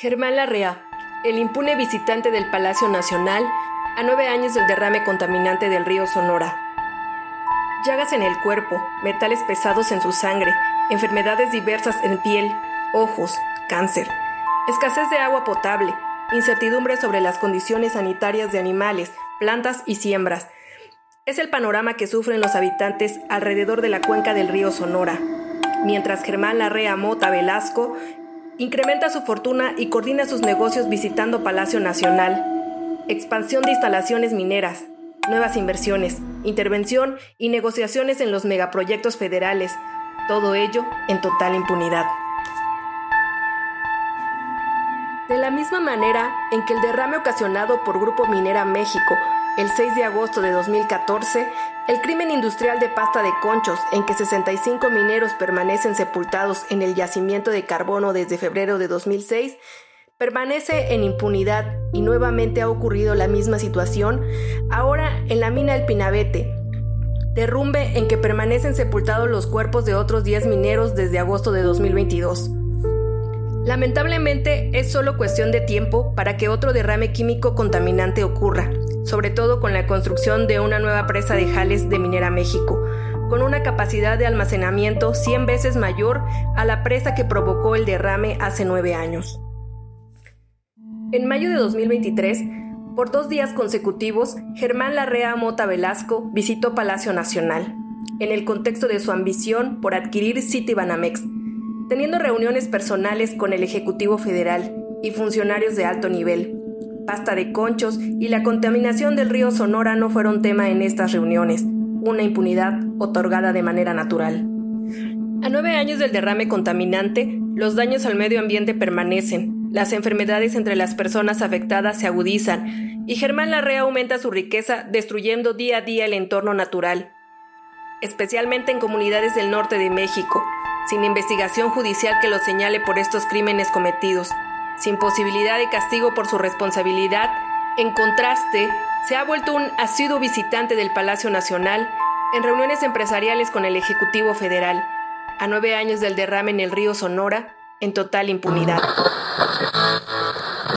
Germán Larrea, el impune visitante del Palacio Nacional, a nueve años del derrame contaminante del río Sonora. Llagas en el cuerpo, metales pesados en su sangre, enfermedades diversas en piel, ojos, cáncer, escasez de agua potable, incertidumbre sobre las condiciones sanitarias de animales, plantas y siembras. Es el panorama que sufren los habitantes alrededor de la cuenca del río Sonora. Mientras Germán Larrea Mota Velasco Incrementa su fortuna y coordina sus negocios visitando Palacio Nacional. Expansión de instalaciones mineras, nuevas inversiones, intervención y negociaciones en los megaproyectos federales. Todo ello en total impunidad. De la misma manera en que el derrame ocasionado por Grupo Minera México el 6 de agosto de 2014, el crimen industrial de pasta de conchos, en que 65 mineros permanecen sepultados en el yacimiento de carbono desde febrero de 2006, permanece en impunidad y nuevamente ha ocurrido la misma situación ahora en la mina El Pinabete, derrumbe en que permanecen sepultados los cuerpos de otros 10 mineros desde agosto de 2022. Lamentablemente es solo cuestión de tiempo para que otro derrame químico contaminante ocurra, sobre todo con la construcción de una nueva presa de Jales de Minera México, con una capacidad de almacenamiento 100 veces mayor a la presa que provocó el derrame hace nueve años. En mayo de 2023, por dos días consecutivos, Germán Larrea Mota Velasco visitó Palacio Nacional, en el contexto de su ambición por adquirir Citibanamex, teniendo reuniones personales con el Ejecutivo Federal y funcionarios de alto nivel, pasta de conchos y la contaminación del río Sonora no fueron tema en estas reuniones, una impunidad otorgada de manera natural. A nueve años del derrame contaminante, los daños al medio ambiente permanecen, las enfermedades entre las personas afectadas se agudizan y Germán Larrea aumenta su riqueza destruyendo día a día el entorno natural, especialmente en comunidades del norte de México, sin investigación judicial que lo señale por estos crímenes cometidos sin posibilidad de castigo por su responsabilidad, en contraste, se ha vuelto un asiduo visitante del Palacio Nacional en reuniones empresariales con el Ejecutivo Federal, a nueve años del derrame en el río Sonora, en total impunidad.